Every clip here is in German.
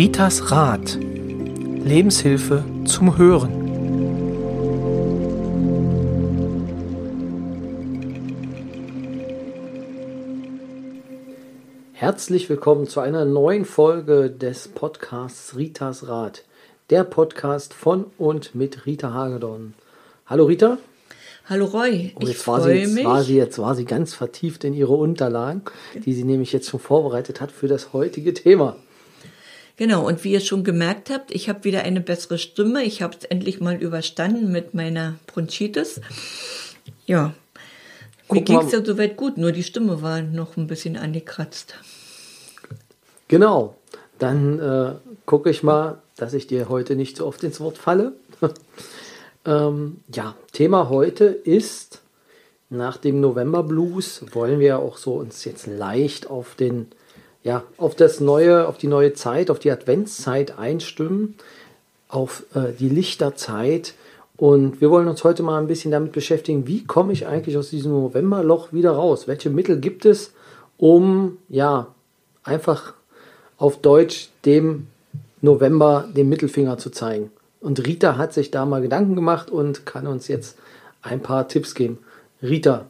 Ritas Rat. Lebenshilfe zum Hören. Herzlich willkommen zu einer neuen Folge des Podcasts Ritas Rat. Der Podcast von und mit Rita Hagedorn. Hallo Rita. Hallo Roy, oh, jetzt war sie, jetzt mich. War sie, jetzt war sie ganz vertieft in ihre Unterlagen, die sie nämlich jetzt schon vorbereitet hat für das heutige Thema. Genau, und wie ihr schon gemerkt habt, ich habe wieder eine bessere Stimme. Ich habe es endlich mal überstanden mit meiner Bronchitis. Ja, Guck mir ging es ja soweit gut, nur die Stimme war noch ein bisschen angekratzt. Genau, dann äh, gucke ich mal, dass ich dir heute nicht so oft ins Wort falle. Ähm, ja, Thema heute ist, nach dem November Blues wollen wir auch so uns jetzt leicht auf den, ja, auf das neue, auf die neue Zeit, auf die Adventszeit einstimmen, auf äh, die Lichterzeit. Und wir wollen uns heute mal ein bisschen damit beschäftigen, wie komme ich eigentlich aus diesem Novemberloch wieder raus? Welche Mittel gibt es, um, ja, einfach auf Deutsch dem November den Mittelfinger zu zeigen? Und Rita hat sich da mal Gedanken gemacht und kann uns jetzt ein paar Tipps geben. Rita,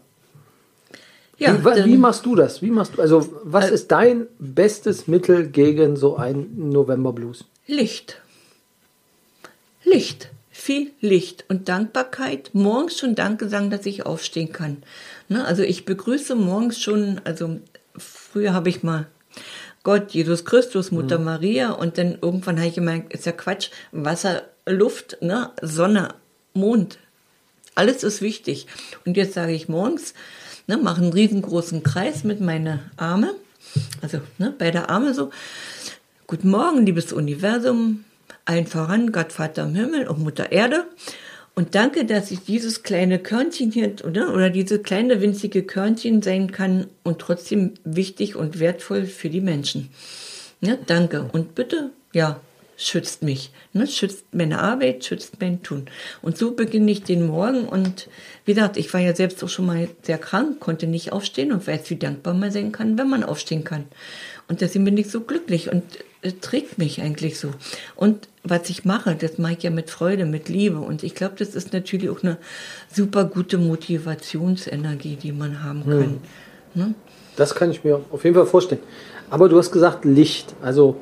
ja, wie, wie, machst du das? Wie machst du, also was äh, ist dein bestes Mittel gegen so einen November Blues? Licht. Licht. Viel Licht und Dankbarkeit. Morgens schon Danke sagen, dass ich aufstehen kann. Ne? Also ich begrüße morgens schon, also früher habe ich mal Gott, Jesus Christus, Mutter mhm. Maria und dann irgendwann habe ich gemerkt, ist ja Quatsch, Wasser, Luft, ne, Sonne, Mond, alles ist wichtig. Und jetzt sage ich morgens, ne, mache einen riesengroßen Kreis mit meinen Armen, also ne, beide Arme so. Guten Morgen, liebes Universum, allen voran, Gott, Vater im Himmel und Mutter Erde. Und danke, dass ich dieses kleine Körnchen hier oder, oder diese kleine winzige Körnchen sein kann und trotzdem wichtig und wertvoll für die Menschen. Ja, danke. Und bitte, ja, schützt mich, ne? schützt meine Arbeit, schützt mein Tun. Und so beginne ich den Morgen und wie gesagt, ich war ja selbst auch schon mal sehr krank, konnte nicht aufstehen und weiß, wie dankbar man sein kann, wenn man aufstehen kann. Und deswegen bin ich so glücklich und es trägt mich eigentlich so. Und was ich mache, das mache ich ja mit Freude, mit Liebe. Und ich glaube, das ist natürlich auch eine super gute Motivationsenergie, die man haben kann. Hm. Ne? Das kann ich mir auf jeden Fall vorstellen. Aber du hast gesagt Licht. Also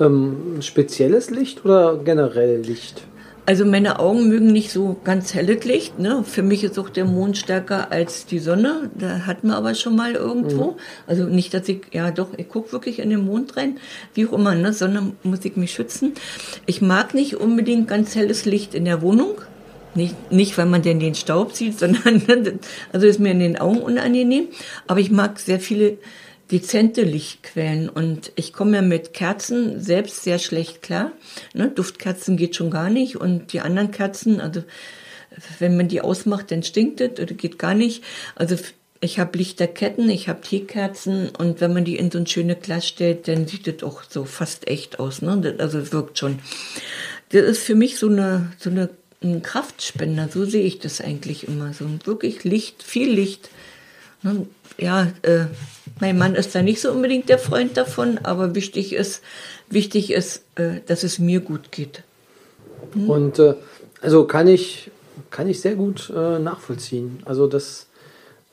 ähm, spezielles Licht oder generell Licht? Also meine Augen mögen nicht so ganz helles Licht. Ne? Für mich ist auch der Mond stärker als die Sonne. Da hatten wir aber schon mal irgendwo. Mhm. Also nicht, dass ich, ja doch, ich gucke wirklich in den Mond rein. Wie auch immer, ne? Sonne muss ich mich schützen. Ich mag nicht unbedingt ganz helles Licht in der Wohnung. Nicht, nicht, weil man denn den Staub sieht, sondern, also ist mir in den Augen unangenehm. Aber ich mag sehr viele dezente Lichtquellen. Und ich komme ja mit Kerzen selbst sehr schlecht klar. Ne? Duftkerzen geht schon gar nicht. Und die anderen Kerzen, also wenn man die ausmacht, dann stinkt es oder geht gar nicht. Also ich habe Lichterketten, ich habe Teekerzen und wenn man die in so ein schönes Glas stellt, dann sieht es auch so fast echt aus. Ne? Also wirkt schon. Das ist für mich so eine, so eine ein Kraftspender, so sehe ich das eigentlich immer. So wirklich Licht, viel Licht. Ne? Ja, äh, mein Mann ist da nicht so unbedingt der Freund davon, aber wichtig ist, wichtig ist, äh, dass es mir gut geht. Hm? Und äh, also kann ich, kann ich sehr gut äh, nachvollziehen. Also das,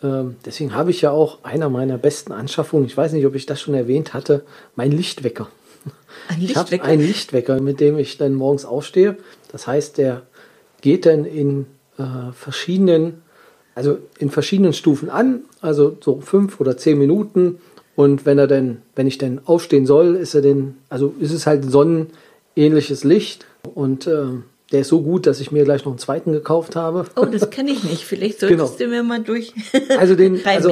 ähm, deswegen habe ich ja auch einer meiner besten Anschaffungen, ich weiß nicht, ob ich das schon erwähnt hatte, mein Lichtwecker. Ein Lichtwecker? Ich habe einen Lichtwecker, mit dem ich dann morgens aufstehe. Das heißt, der geht dann in äh, verschiedenen also in verschiedenen Stufen an, also so fünf oder zehn Minuten. Und wenn er denn, wenn ich denn aufstehen soll, ist er denn, also ist es halt sonnenähnliches Licht und äh, der ist so gut, dass ich mir gleich noch einen zweiten gekauft habe. Oh, das kenne ich nicht. Vielleicht solltest genau. du mir mal durch. Also den, also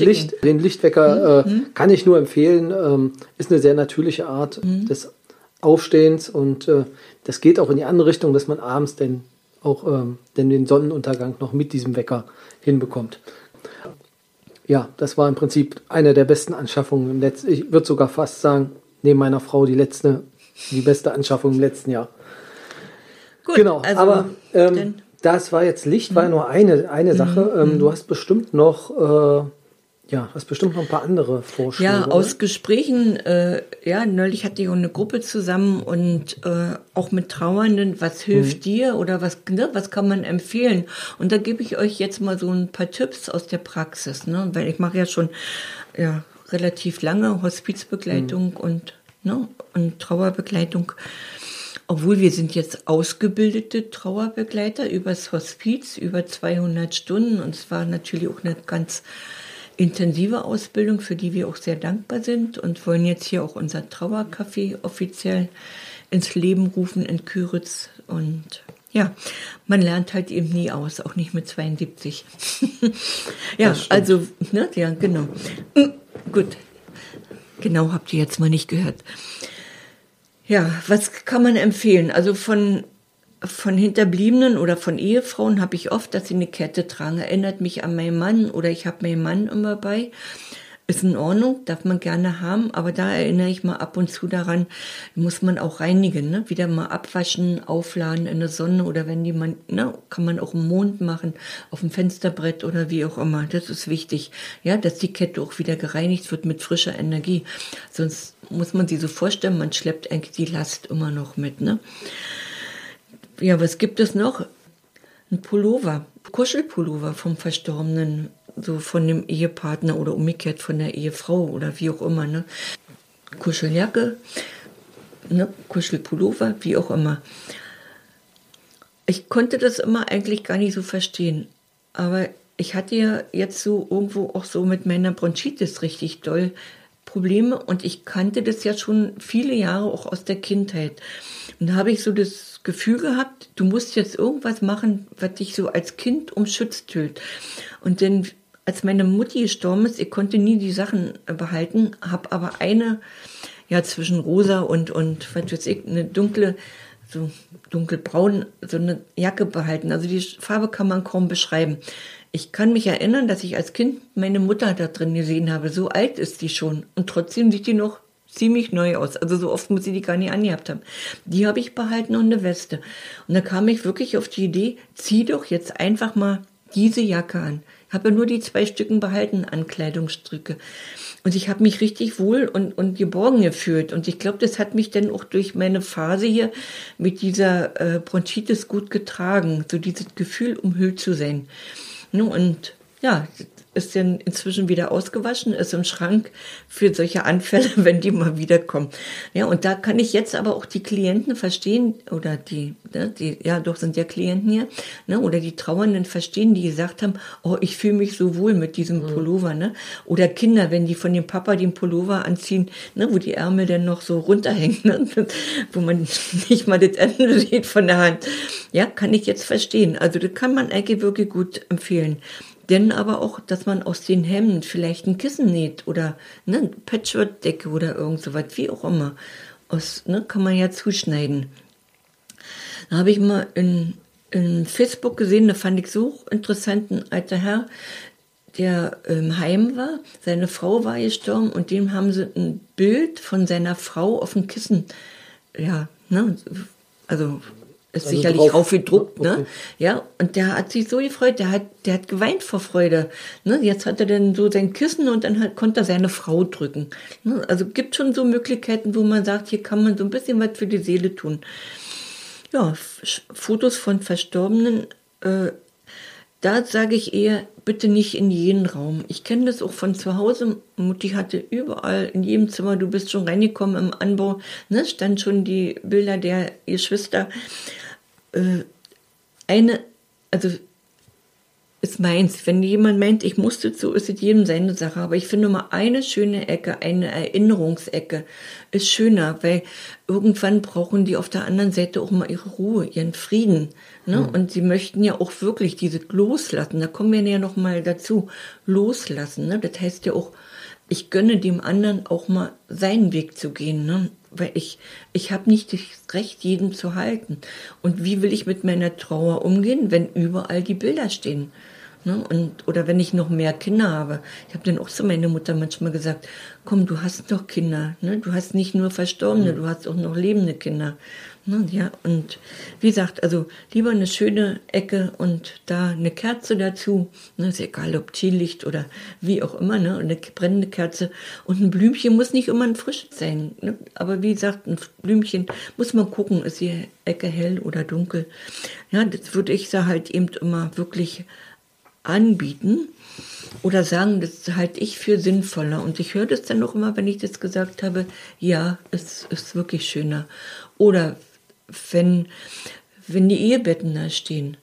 Licht, den Lichtwecker mhm. äh, kann ich nur empfehlen. Ähm, ist eine sehr natürliche Art mhm. des Aufstehens und äh, das geht auch in die andere Richtung, dass man abends denn auch ähm, denn den Sonnenuntergang noch mit diesem Wecker hinbekommt. Ja, das war im Prinzip eine der besten Anschaffungen im letzten, ich würde sogar fast sagen, neben meiner Frau die letzte, die beste Anschaffung im letzten Jahr. Gut, genau, also aber ähm, das war jetzt Licht, war nur eine, eine mhm, Sache. Ähm, mhm. Du hast bestimmt noch äh, Ja, hast bestimmt noch ein paar andere Vorschläge. Ja, oder? aus Gesprächen, äh, ja, neulich hatte ich auch eine Gruppe zusammen und äh, auch mit Trauernden, was hilft Mhm. dir oder was, ne, was kann man empfehlen? Und da gebe ich euch jetzt mal so ein paar Tipps aus der Praxis, ne? Weil ich mache ja schon ja, relativ lange Hospizbegleitung Mhm. und, ne, und Trauerbegleitung. Obwohl wir sind jetzt ausgebildete Trauerbegleiter übers Hospiz, über 200 Stunden und es war natürlich auch eine ganz intensive Ausbildung, für die wir auch sehr dankbar sind und wollen jetzt hier auch unser Trauercafé offiziell ins Leben rufen in Küritz und ja, man lernt halt eben nie aus, auch nicht mit 72. ja, also, ne, ja, genau. Mm, Gut, genau habt ihr jetzt mal nicht gehört. Ja, was kann man empfehlen? Also von, von Hinterbliebenen oder von Ehefrauen habe ich oft, dass sie eine Kette tragen. Erinnert mich an meinen Mann oder ich habe meinen Mann immer bei. Ist in Ordnung, darf man gerne haben, aber da erinnere ich mal ab und zu daran, muss man auch reinigen, ne? wieder mal abwaschen, aufladen in der Sonne oder wenn die man, ne, kann man auch im Mond machen, auf dem Fensterbrett oder wie auch immer. Das ist wichtig, ja, dass die Kette auch wieder gereinigt wird mit frischer Energie. Sonst muss man sie so vorstellen, man schleppt eigentlich die Last immer noch mit, ne? Ja, was gibt es noch? Ein Pullover, Kuschelpullover vom Verstorbenen, so von dem Ehepartner oder umgekehrt von der Ehefrau oder wie auch immer, ne? Kuscheljacke, ne? Kuschelpullover, wie auch immer. Ich konnte das immer eigentlich gar nicht so verstehen, aber ich hatte ja jetzt so irgendwo auch so mit meiner Bronchitis richtig doll Probleme und ich kannte das ja schon viele Jahre auch aus der Kindheit. Und da habe ich so das Gefühl gehabt, du musst jetzt irgendwas machen, was dich so als Kind umschützt hält. Und denn als meine Mutti gestorben ist, ich konnte nie die Sachen behalten, habe aber eine, ja zwischen rosa und und was weiß ich, eine dunkle, so dunkelbraun, so eine Jacke behalten. Also die Farbe kann man kaum beschreiben. Ich kann mich erinnern, dass ich als Kind meine Mutter da drin gesehen habe. So alt ist die schon und trotzdem sieht die noch ziemlich neu aus. Also so oft muss sie die gar nicht angehabt haben. Die habe ich behalten und eine Weste. Und da kam ich wirklich auf die Idee, zieh doch jetzt einfach mal diese Jacke an. Ich habe ja nur die zwei Stücken behalten an Kleidungsstücke. Und ich habe mich richtig wohl und, und geborgen gefühlt. Und ich glaube, das hat mich dann auch durch meine Phase hier mit dieser äh, Bronchitis gut getragen. So dieses Gefühl, umhüllt zu sein. Ne, Und ja, ist dann inzwischen wieder ausgewaschen, ist im Schrank für solche Anfälle, wenn die mal wiederkommen. Ja, und da kann ich jetzt aber auch die Klienten verstehen, oder die, ne, die, ja, doch sind ja Klienten hier, ne, oder die Trauernden verstehen, die gesagt haben, oh, ich fühle mich so wohl mit diesem Pullover, ne, oder Kinder, wenn die von dem Papa den Pullover anziehen, ne, wo die Ärmel dann noch so runterhängen, ne, wo man nicht mal das Ende sieht von der Hand. Ja, kann ich jetzt verstehen. Also, das kann man eigentlich wirklich gut empfehlen. Denn aber auch, dass man aus den Hemden vielleicht ein Kissen näht oder ne, Patchwork-Decke oder irgend so was, wie auch immer. Aus, ne, kann man ja zuschneiden. Da habe ich mal in, in Facebook gesehen, da fand ich so interessant, ein alter Herr, der im Heim war, seine Frau war gestorben und dem haben sie ein Bild von seiner Frau auf dem Kissen, ja, ne, also ist Also sicherlich drauf- aufgedruckt, okay. ne? Ja, und der hat sich so gefreut, der hat, der hat geweint vor Freude. Ne? Jetzt hat er dann so sein Kissen und dann hat, konnte er seine Frau drücken. Ne? Also gibt schon so Möglichkeiten, wo man sagt, hier kann man so ein bisschen was für die Seele tun. Ja, Fotos von Verstorbenen, äh, da sage ich eher, bitte nicht in jeden Raum. Ich kenne das auch von zu Hause. Mutti hatte überall, in jedem Zimmer, du bist schon reingekommen im Anbau, ne, stand schon die Bilder der Geschwister. Äh, eine, also ist meins. Wenn jemand meint, ich musste so, ist es jedem seine Sache. Aber ich finde mal eine schöne Ecke, eine Erinnerungsecke ist schöner, weil irgendwann brauchen die auf der anderen Seite auch mal ihre Ruhe, ihren Frieden. Ne? Und sie möchten ja auch wirklich diese loslassen. Da kommen wir ja noch mal dazu. Loslassen. Ne? Das heißt ja auch, ich gönne dem anderen auch mal seinen Weg zu gehen. Ne? Weil ich, ich habe nicht das Recht, jeden zu halten. Und wie will ich mit meiner Trauer umgehen, wenn überall die Bilder stehen? Ne? Und, oder wenn ich noch mehr Kinder habe. Ich habe dann auch zu meiner Mutter manchmal gesagt, komm, du hast doch Kinder. Ne? Du hast nicht nur Verstorbene, mhm. du hast auch noch lebende Kinder. Ne? Ja, und wie gesagt, also lieber eine schöne Ecke und da eine Kerze dazu. Ne? Ist egal, ob Teelicht oder wie auch immer. Ne? Eine brennende Kerze. Und ein Blümchen muss nicht immer ein frisches sein. Ne? Aber wie gesagt, ein Blümchen muss man gucken, ist die Ecke hell oder dunkel. Ja, das würde ich da halt eben immer wirklich anbieten oder sagen, das halte ich für sinnvoller. Und ich höre das dann noch immer, wenn ich das gesagt habe, ja, es ist wirklich schöner. Oder wenn, wenn die Ehebetten da stehen.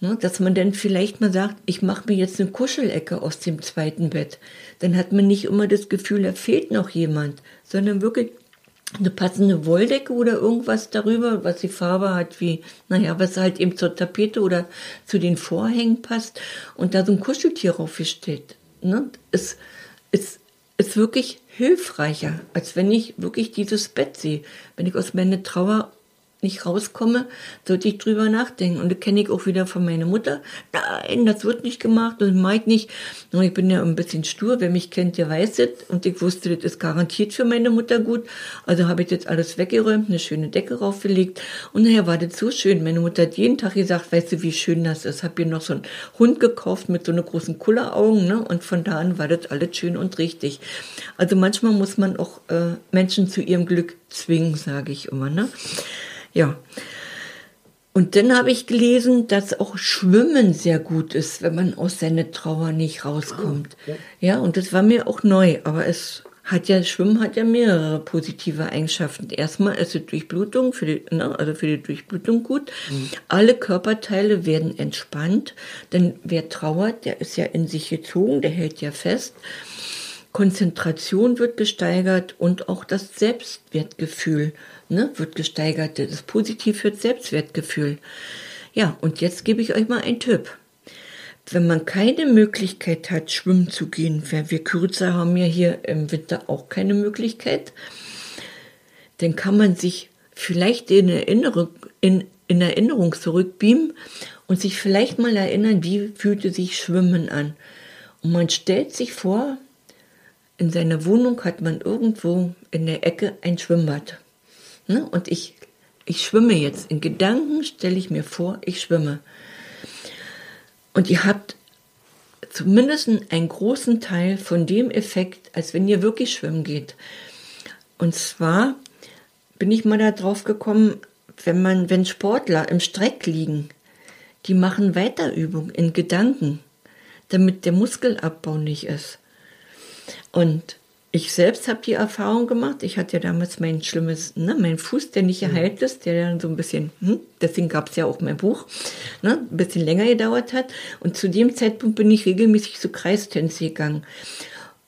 Ne, dass man dann vielleicht mal sagt, ich mache mir jetzt eine Kuschelecke aus dem zweiten Bett. Dann hat man nicht immer das Gefühl, da fehlt noch jemand, sondern wirklich eine passende Wolldecke oder irgendwas darüber, was die Farbe hat, wie, naja, was halt eben zur Tapete oder zu den Vorhängen passt und da so ein Kuscheltier raufgestellt. Ne? Es ist, ist wirklich hilfreicher, als wenn ich wirklich dieses Bett sehe. Wenn ich aus meiner Trauer nicht rauskomme, sollte ich drüber nachdenken. Und das kenne ich auch wieder von meiner Mutter. Nein, das wird nicht gemacht und mag nicht. Und ich bin ja ein bisschen stur. Wer mich kennt, der weiß es. Und ich wusste, das ist garantiert für meine Mutter gut. Also habe ich jetzt alles weggeräumt, eine schöne Decke raufgelegt. Und nachher war das so schön. Meine Mutter hat jeden Tag gesagt, weißt du, wie schön das ist. Hab ihr noch so einen Hund gekauft mit so einer großen Kulleraugen. Ne? Und von da an war das alles schön und richtig. Also manchmal muss man auch äh, Menschen zu ihrem Glück zwingen, sage ich immer. Ne? Ja. Und dann habe ich gelesen, dass auch Schwimmen sehr gut ist, wenn man aus seiner Trauer nicht rauskommt. Ah, okay. Ja, und das war mir auch neu, aber es hat ja, Schwimmen hat ja mehrere positive Eigenschaften. Erstmal ist die Durchblutung, für die, ne, also für die Durchblutung gut. Mhm. Alle Körperteile werden entspannt, denn wer trauert, der ist ja in sich gezogen, der hält ja fest. Konzentration wird gesteigert und auch das Selbstwertgefühl ne, wird gesteigert. Das ist positiv für das Selbstwertgefühl. Ja, und jetzt gebe ich euch mal einen Tipp. Wenn man keine Möglichkeit hat, schwimmen zu gehen, wir Kürzer haben ja hier im Winter auch keine Möglichkeit, dann kann man sich vielleicht in Erinnerung, in, in Erinnerung zurückbeamen und sich vielleicht mal erinnern, wie fühlte sich Schwimmen an. Und man stellt sich vor, in seiner Wohnung hat man irgendwo in der Ecke ein Schwimmbad. Ne? Und ich, ich schwimme jetzt. In Gedanken stelle ich mir vor, ich schwimme. Und ihr habt zumindest einen großen Teil von dem Effekt, als wenn ihr wirklich schwimmen geht. Und zwar bin ich mal darauf gekommen, wenn man, wenn Sportler im Streck liegen, die machen Weiterübung in Gedanken, damit der Muskelabbau nicht ist. Und ich selbst habe die Erfahrung gemacht. Ich hatte ja damals mein schlimmes, ne, mein Fuß, der nicht geheilt ist, der dann so ein bisschen, hm, deswegen gab es ja auch mein Buch, ne, ein bisschen länger gedauert hat. Und zu dem Zeitpunkt bin ich regelmäßig zu Kreistänze gegangen.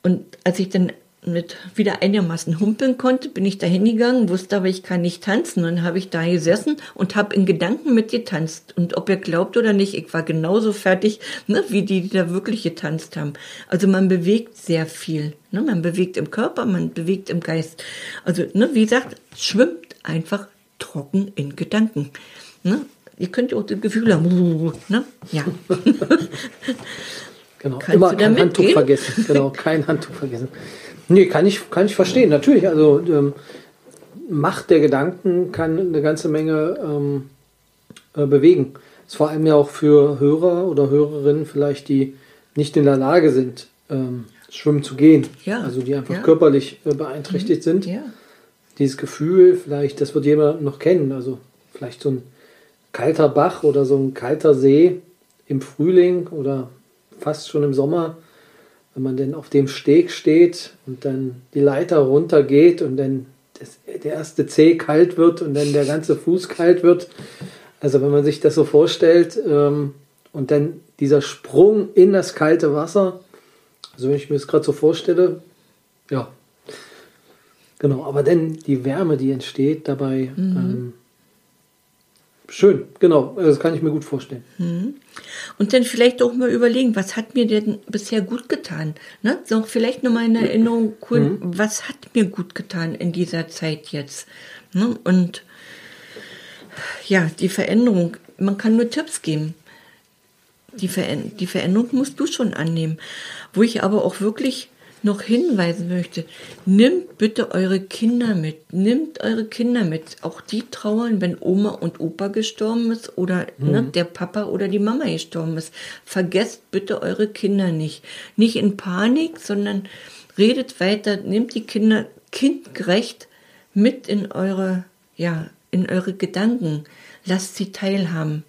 Und als ich dann mit wieder einigermaßen humpeln konnte, bin ich da hingegangen, wusste aber, ich kann nicht tanzen. Und dann habe ich da gesessen und habe in Gedanken mit getanzt. Und ob ihr glaubt oder nicht, ich war genauso fertig, ne, wie die, die da wirklich getanzt haben. Also man bewegt sehr viel. Ne? Man bewegt im Körper, man bewegt im Geist. Also, ne, wie gesagt, schwimmt einfach trocken in Gedanken. Ne? Ihr könnt auch das Gefühl haben, ne? Ja. genau, Kannst immer kein Handtuch gehen? vergessen. Genau, kein Handtuch vergessen. Nee, kann ich, kann ich verstehen. Natürlich, also ähm, Macht der Gedanken kann eine ganze Menge ähm, äh, bewegen. Das ist vor allem ja auch für Hörer oder Hörerinnen vielleicht, die nicht in der Lage sind, ähm, schwimmen zu gehen. Ja. Also die einfach ja. körperlich äh, beeinträchtigt mhm. sind. Ja. Dieses Gefühl, vielleicht, das wird jemand noch kennen. Also vielleicht so ein kalter Bach oder so ein kalter See im Frühling oder fast schon im Sommer wenn man denn auf dem Steg steht und dann die Leiter runtergeht und dann das, der erste Zeh kalt wird und dann der ganze Fuß kalt wird. Also wenn man sich das so vorstellt ähm, und dann dieser Sprung in das kalte Wasser, also wenn ich mir das gerade so vorstelle, ja, genau, aber dann die Wärme, die entsteht dabei, mhm. ähm, schön, genau, das kann ich mir gut vorstellen. Mhm. Und dann vielleicht auch mal überlegen, was hat mir denn bisher gut getan? Ne? So vielleicht nochmal in Erinnerung, cool, mhm. was hat mir gut getan in dieser Zeit jetzt? Ne? Und ja, die Veränderung, man kann nur Tipps geben. die, Ver die Veränderung musst du schon annehmen. Wo ich aber auch wirklich noch hinweisen möchte, nimmt bitte eure Kinder mit, nimmt eure Kinder mit. Auch die trauern, wenn Oma und Opa gestorben ist oder mhm. ne, der Papa oder die Mama gestorben ist. Vergesst bitte eure Kinder nicht. Nicht in Panik, sondern redet weiter, nehmt die Kinder kindgerecht mit in eure, ja, in eure Gedanken. Lasst sie teilhaben.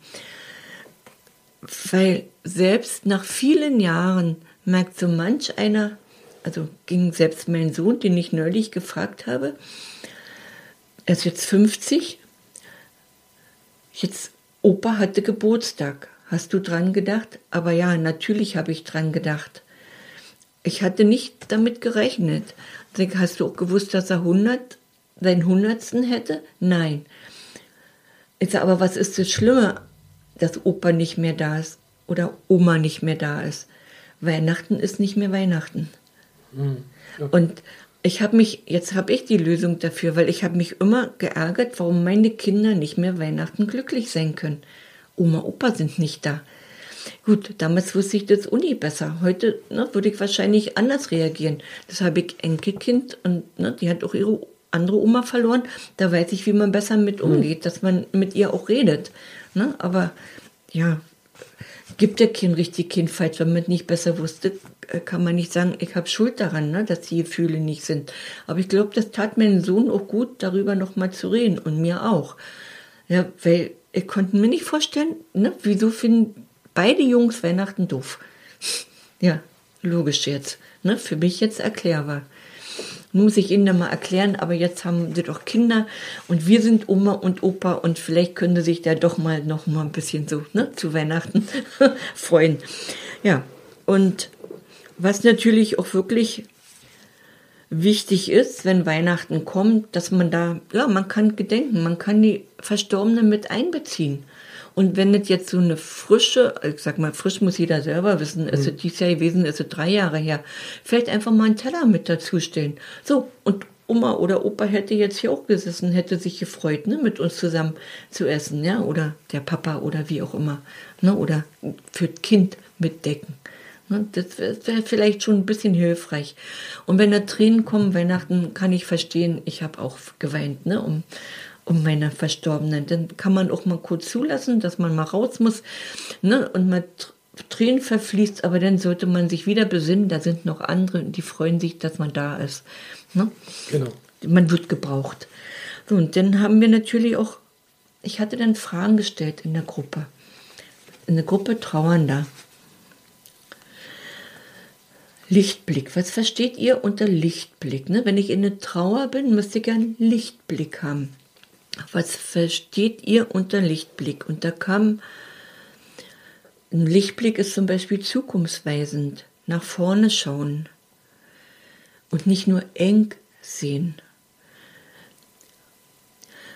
Weil selbst nach vielen Jahren merkt so manch einer, also ging selbst mein Sohn, den ich neulich gefragt habe, er ist jetzt 50, jetzt Opa hatte Geburtstag. Hast du dran gedacht? Aber ja, natürlich habe ich dran gedacht. Ich hatte nicht damit gerechnet. Hast du auch gewusst, dass er 100, seinen Hundertsten hätte? Nein. Ich sage, aber was ist das Schlimme, dass Opa nicht mehr da ist oder Oma nicht mehr da ist? Weihnachten ist nicht mehr Weihnachten. Mhm. Und ich habe mich, jetzt habe ich die Lösung dafür, weil ich habe mich immer geärgert, warum meine Kinder nicht mehr Weihnachten glücklich sein können. Oma, Opa sind nicht da. Gut, damals wusste ich das Uni besser. Heute ne, würde ich wahrscheinlich anders reagieren. Das habe ich Enkelkind und ne, die hat auch ihre andere Oma verloren. Da weiß ich, wie man besser mit hm. umgeht, mhm. dass man mit ihr auch redet. Ne? Aber ja, gibt ja kein richtig Kind falsch. Wenn man nicht besser wusste, äh, kann man nicht sagen, ich habe Schuld daran, ne, dass die Gefühle nicht sind. Aber ich glaube, das tat meinem Sohn auch gut, darüber nochmal zu reden und mir auch. Ja, weil ich konnte mir nicht vorstellen, ne, wieso finden beide Jungs Weihnachten doof. Ja, logisch jetzt. Ne, für mich jetzt erklärbar muss ich Ihnen dann mal erklären, aber jetzt haben sie doch Kinder und wir sind Oma und Opa und vielleicht könnte sich da doch mal noch mal ein bisschen so ne, zu Weihnachten freuen. Ja, und was natürlich auch wirklich wichtig ist, wenn Weihnachten kommt, dass man da, ja, man kann gedenken, man kann die Verstorbenen mit einbeziehen. Und wenn es jetzt so eine frische, ich sag mal, frisch muss jeder selber wissen, ist mhm. es dieses Jahr gewesen, ist es drei Jahre her, vielleicht einfach mal einen Teller mit dazustellen. So, und Oma oder Opa hätte jetzt hier auch gesessen, hätte sich gefreut, ne, mit uns zusammen zu essen, ja, oder der Papa oder wie auch immer, ne, oder für das Kind mitdecken. Ne, das wäre vielleicht schon ein bisschen hilfreich. Und wenn da Tränen kommen, Weihnachten, kann ich verstehen, ich habe auch geweint, ne, um um meine Verstorbenen. Dann kann man auch mal kurz zulassen, dass man mal raus muss ne, und mal Tränen verfließt, aber dann sollte man sich wieder besinnen, da sind noch andere, die freuen sich, dass man da ist. Ne? Genau. Man wird gebraucht. So, und dann haben wir natürlich auch, ich hatte dann Fragen gestellt in der Gruppe. In der Gruppe Trauernder. Lichtblick. Was versteht ihr unter Lichtblick? Ne? Wenn ich in der Trauer bin, müsste ich einen Lichtblick haben was versteht ihr unter Lichtblick? Und da kam, ein Lichtblick ist zum Beispiel zukunftsweisend, nach vorne schauen und nicht nur eng sehen.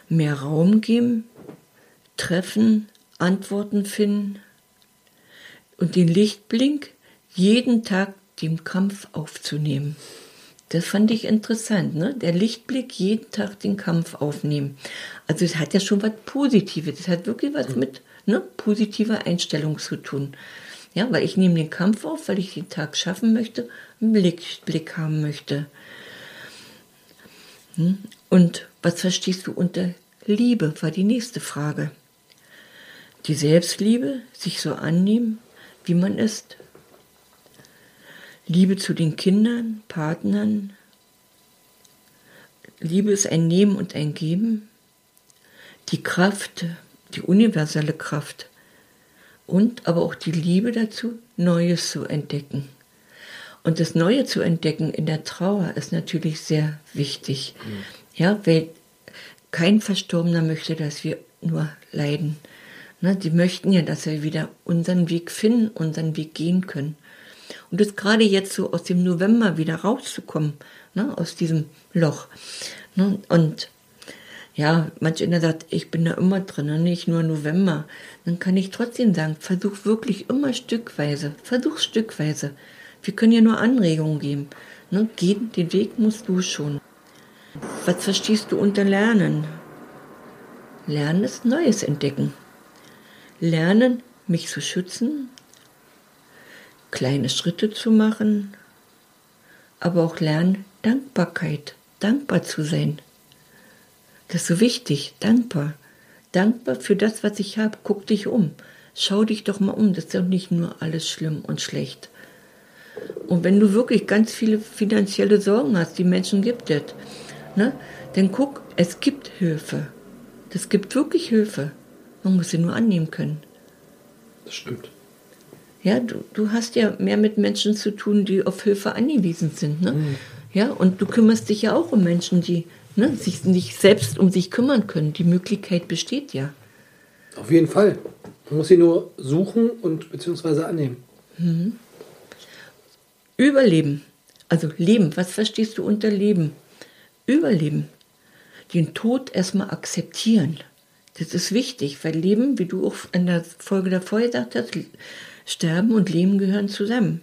Mehr Raum geben, treffen, Antworten finden und den Lichtblick jeden Tag dem Kampf aufzunehmen. Das fand ich interessant, ne? Der Lichtblick jeden Tag den Kampf aufnehmen. Also es hat ja schon was Positives. Es hat wirklich was mit ne, positiver Einstellung zu tun. Ja, weil ich nehme den Kampf auf, weil ich den Tag schaffen möchte, einen Lichtblick haben möchte. Hm? Und was verstehst du unter Liebe, war die nächste Frage. Die Selbstliebe, sich so annehmen, wie man ist, Liebe zu den Kindern, Partnern. Liebe ist ein Nehmen und ein Geben. Die Kraft, die universelle Kraft. Und aber auch die Liebe dazu, Neues zu entdecken. Und das Neue zu entdecken in der Trauer ist natürlich sehr wichtig. Mhm. Ja, weil kein Verstorbener möchte, dass wir nur leiden. Ne, die möchten ja, dass wir wieder unseren Weg finden, unseren Weg gehen können. Und das gerade jetzt so aus dem November wieder rauszukommen, ne, aus diesem Loch. Ne, und ja, manch einer sagt, ich bin da immer drin, nicht nur November. Dann kann ich trotzdem sagen, versuch wirklich immer stückweise, versuch stückweise. Wir können ja nur Anregungen geben. Ne, geh, den Weg musst du schon. Was verstehst du unter Lernen? Lernen ist Neues entdecken. Lernen, mich zu schützen, kleine Schritte zu machen, aber auch lernen, Dankbarkeit, dankbar zu sein. Das ist so wichtig, dankbar. Dankbar für das, was ich habe. Guck dich um. Schau dich doch mal um. Das ist doch nicht nur alles schlimm und schlecht. Und wenn du wirklich ganz viele finanzielle Sorgen hast, die Menschen gibt es, ne, dann guck, es gibt Hilfe. Es gibt wirklich Hilfe. Man muss sie nur annehmen können. Das stimmt. Ja, du, du hast ja mehr mit Menschen zu tun, die auf Hilfe angewiesen sind. Ne? Mhm. Ja, und du kümmerst dich ja auch um Menschen, die ne, sich nicht selbst um sich kümmern können. Die Möglichkeit besteht ja. Auf jeden Fall. Man muss sie nur suchen und beziehungsweise annehmen. Mhm. Überleben. Also Leben. Was verstehst du unter Leben? Überleben. Den Tod erstmal akzeptieren. Das ist wichtig, weil Leben, wie du auch in der Folge davor gesagt hast, Sterben und Leben gehören zusammen.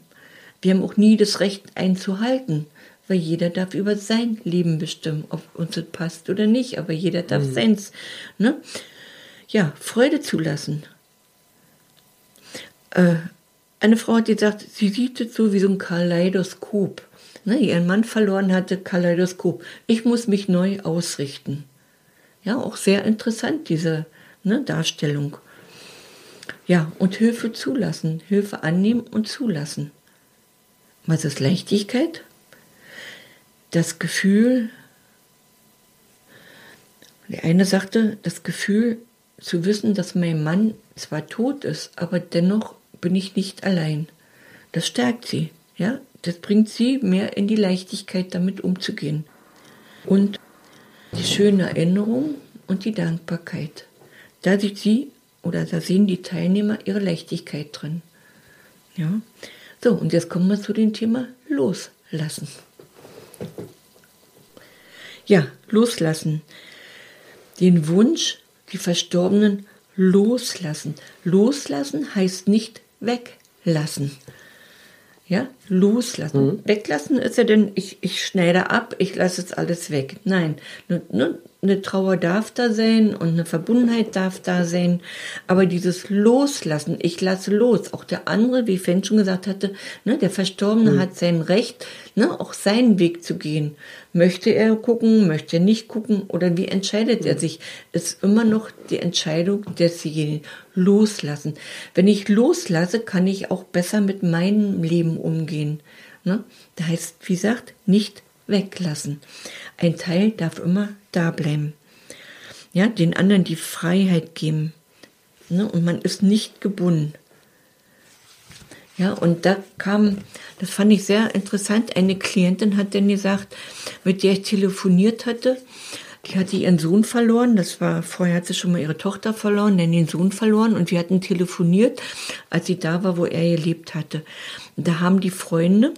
Wir haben auch nie das Recht einzuhalten, weil jeder darf über sein Leben bestimmen, ob uns das passt oder nicht, aber jeder darf mhm. seins. Ne? Ja, Freude zulassen. Äh, eine Frau hat gesagt, sie sieht es so wie so ein Kaleidoskop. Ne, ihren Mann verloren hatte, Kaleidoskop. Ich muss mich neu ausrichten. Ja, auch sehr interessant, diese ne, Darstellung. Ja, und Hilfe zulassen, Hilfe annehmen und zulassen. Was ist Leichtigkeit? Das Gefühl, der eine sagte, das Gefühl zu wissen, dass mein Mann zwar tot ist, aber dennoch bin ich nicht allein. Das stärkt sie, ja, das bringt sie mehr in die Leichtigkeit, damit umzugehen. Und die schöne Erinnerung und die Dankbarkeit. Da sieht sie oder da sehen die Teilnehmer ihre Leichtigkeit drin. Ja. So, und jetzt kommen wir zu dem Thema Loslassen. Ja, loslassen. Den Wunsch, die Verstorbenen loslassen. Loslassen heißt nicht weglassen. Ja, loslassen. Mhm. Weglassen ist ja denn, ich, ich schneide ab, ich lasse jetzt alles weg. Nein, ne, ne, eine Trauer darf da sein und eine Verbundenheit darf da sein, aber dieses Loslassen, ich lasse los, auch der andere, wie Fenn schon gesagt hatte, ne, der Verstorbene mhm. hat sein Recht, ne, auch seinen Weg zu gehen. Möchte er gucken, möchte er nicht gucken oder wie entscheidet mhm. er sich? Ist immer noch die Entscheidung desjenigen. Loslassen. Wenn ich loslasse, kann ich auch besser mit meinem Leben umgehen. Ne? Da heißt, wie gesagt, nicht weglassen. Ein Teil darf immer da bleiben. Ja, den anderen die Freiheit geben. Ne? Und man ist nicht gebunden. Ja, und da kam, das fand ich sehr interessant, eine Klientin hat dann gesagt, mit der ich telefoniert hatte, die hatte ihren Sohn verloren, das war, vorher hat sie schon mal ihre Tochter verloren, dann den Sohn verloren und wir hatten telefoniert, als sie da war, wo er gelebt hatte. Und da haben die Freunde,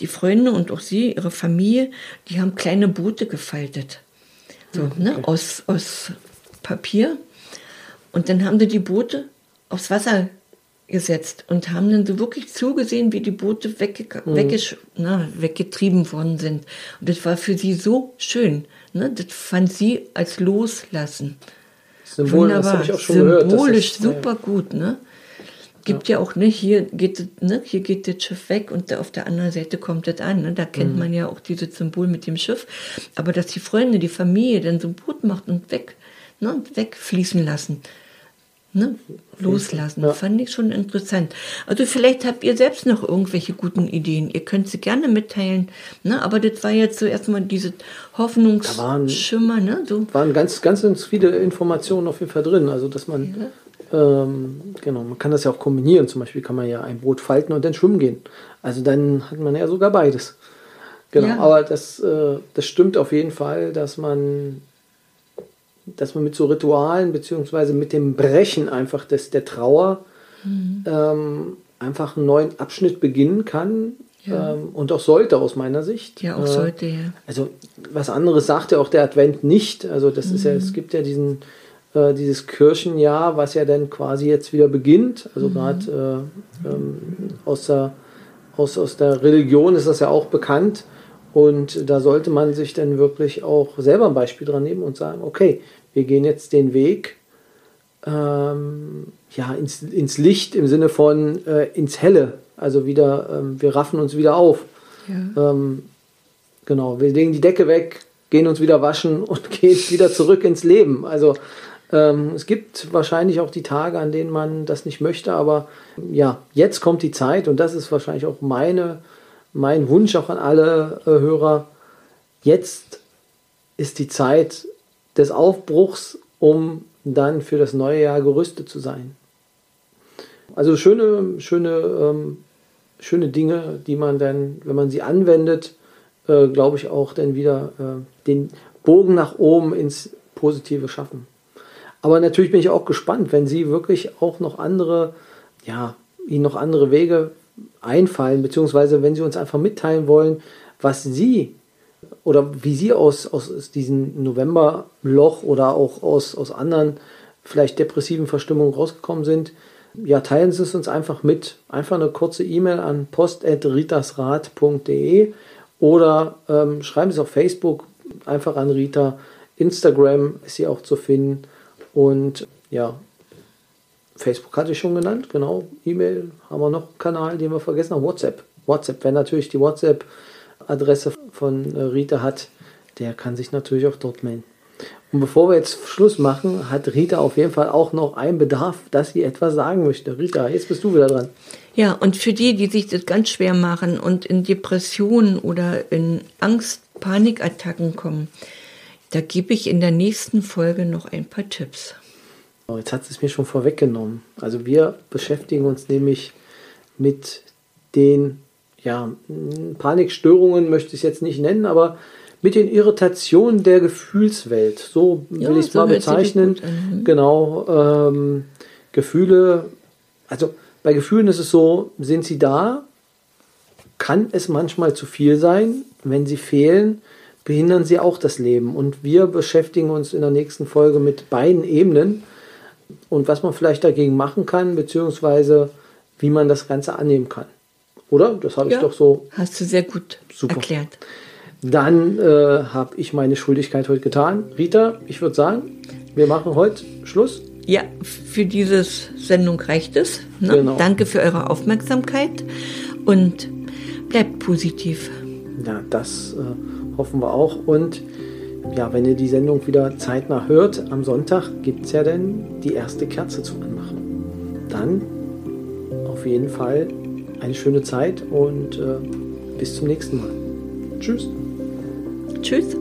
die Freunde und auch sie, ihre Familie, die haben kleine Boote gefaltet. So, mhm, ne, okay. ne, aus, aus Papier. Und dann haben sie die Boote aufs Wasser gesetzt und haben dann so wirklich zugesehen, wie die Boote wegge mhm. na, weggetrieben worden sind. Und das war für sie so schön. Ne? Das fand sie als Loslassen. Symbol, Wunderbar. Symbolisch gehört, super gut. Ne? Gibt ja. ja auch, ne, hier geht, ne, hier geht das Schiff weg und auf der anderen Seite kommt das an. Ne? Da kennt mhm. man ja auch dieses Symbol mit dem Schiff. Aber dass die Freunde, die Familie dann so ein Boot macht und weg, ne, wegfließen lassen. Ne? Loslassen. Ja. Fand ich schon interessant. Also vielleicht habt ihr selbst noch irgendwelche guten Ideen. Ihr könnt sie gerne mitteilen. Ne? Aber das war jetzt so erstmal diese Hoffnungsschimmer. Ne? So. waren ganz, ganz, ganz viele Informationen auf jeden Fall drin. Also dass man ja ähm, genau, man kann das ja auch kombinieren. Zum Beispiel kann man ja ein Boot falten und dann schwimmen gehen. Also dann hat man ja sogar beides. Genau, ja. aber das, äh, das stimmt auf jeden Fall, dass man, dass man mit so Ritualen beziehungsweise mit dem Brechen einfach des, der Trauer mhm. ähm, einfach einen neuen Abschnitt beginnen kann. Ja. Ähm, und auch sollte aus meiner Sicht. Ja, auch äh, sollte, ja. Also was anderes sagt ja auch der Advent nicht. Also das mhm. ist ja, es gibt ja diesen äh, dieses Kirchenjahr, was ja dann quasi jetzt wieder beginnt. Also mhm. gerade äh, ähm, aus, der, aus, aus der Religion ist das ja auch bekannt. Und da sollte man sich dann wirklich auch selber ein Beispiel dran nehmen und sagen, okay, wir gehen jetzt den Weg ähm, ja, ins, ins Licht im Sinne von äh, ins Helle. Also wieder, ähm, wir raffen uns wieder auf. Ja. Ähm, genau, wir legen die Decke weg, gehen uns wieder waschen und gehen wieder zurück ins Leben. Also ähm, es gibt wahrscheinlich auch die Tage, an denen man das nicht möchte, aber ja, jetzt kommt die Zeit und das ist wahrscheinlich auch meine, mein Wunsch auch an alle äh, Hörer. Jetzt ist die Zeit des Aufbruchs, um dann für das neue Jahr gerüstet zu sein. Also schöne, schöne, ähm, schöne Dinge, die man dann, wenn man sie anwendet, äh, glaube ich auch dann wieder äh, den Bogen nach oben ins Positive schaffen. Aber natürlich bin ich auch gespannt, wenn Sie wirklich auch noch andere, ja, Ihnen noch andere Wege einfallen, beziehungsweise wenn Sie uns einfach mitteilen wollen, was Sie oder wie Sie aus, aus diesem Novemberloch oder auch aus, aus anderen vielleicht depressiven Verstimmungen rausgekommen sind, ja, teilen Sie es uns einfach mit. Einfach eine kurze E-Mail an post.ritasrat.de oder ähm, schreiben Sie es auf Facebook einfach an Rita. Instagram ist sie auch zu finden. Und ja, Facebook hatte ich schon genannt, genau. E-Mail haben wir noch Kanal, den wir vergessen haben. WhatsApp. WhatsApp, wer natürlich die WhatsApp-Adresse von äh, Rita hat, der kann sich natürlich auch dort melden. Und bevor wir jetzt Schluss machen, hat Rita auf jeden Fall auch noch einen Bedarf, dass sie etwas sagen möchte. Rita, jetzt bist du wieder dran. Ja, und für die, die sich das ganz schwer machen und in Depressionen oder in Angst, Panikattacken kommen, da gebe ich in der nächsten Folge noch ein paar Tipps. Oh, jetzt hat es mir schon vorweggenommen. Also wir beschäftigen uns nämlich mit den ja, Panikstörungen, möchte ich es jetzt nicht nennen, aber mit den Irritationen der Gefühlswelt. So will Ja, ich es so mal bezeichnen. Mhm. Genau. Ähm, Gefühle, also bei Gefühlen ist es so, sind sie da, kann es manchmal zu viel sein. Wenn sie fehlen, behindern sie auch das Leben. Und wir beschäftigen uns in der nächsten Folge mit beiden Ebenen und was man vielleicht dagegen machen kann, beziehungsweise wie man das Ganze annehmen kann. Oder? Das habe ich Ja, doch so Hast du sehr gut Super. erklärt. dann äh, habe ich meine Schuldigkeit heute getan. Rita, ich würde sagen, wir machen heute Schluss. Ja, für diese Sendung reicht es. Ne? Genau. Danke für eure Aufmerksamkeit und bleibt positiv. Ja, das äh, hoffen wir auch. Und ja, wenn ihr die Sendung wieder zeitnah hört, am Sonntag gibt es ja dann die erste Kerze zum Anmachen. Dann auf jeden Fall eine schöne Zeit und äh, bis zum nächsten Mal. Tschüss. Tschüss.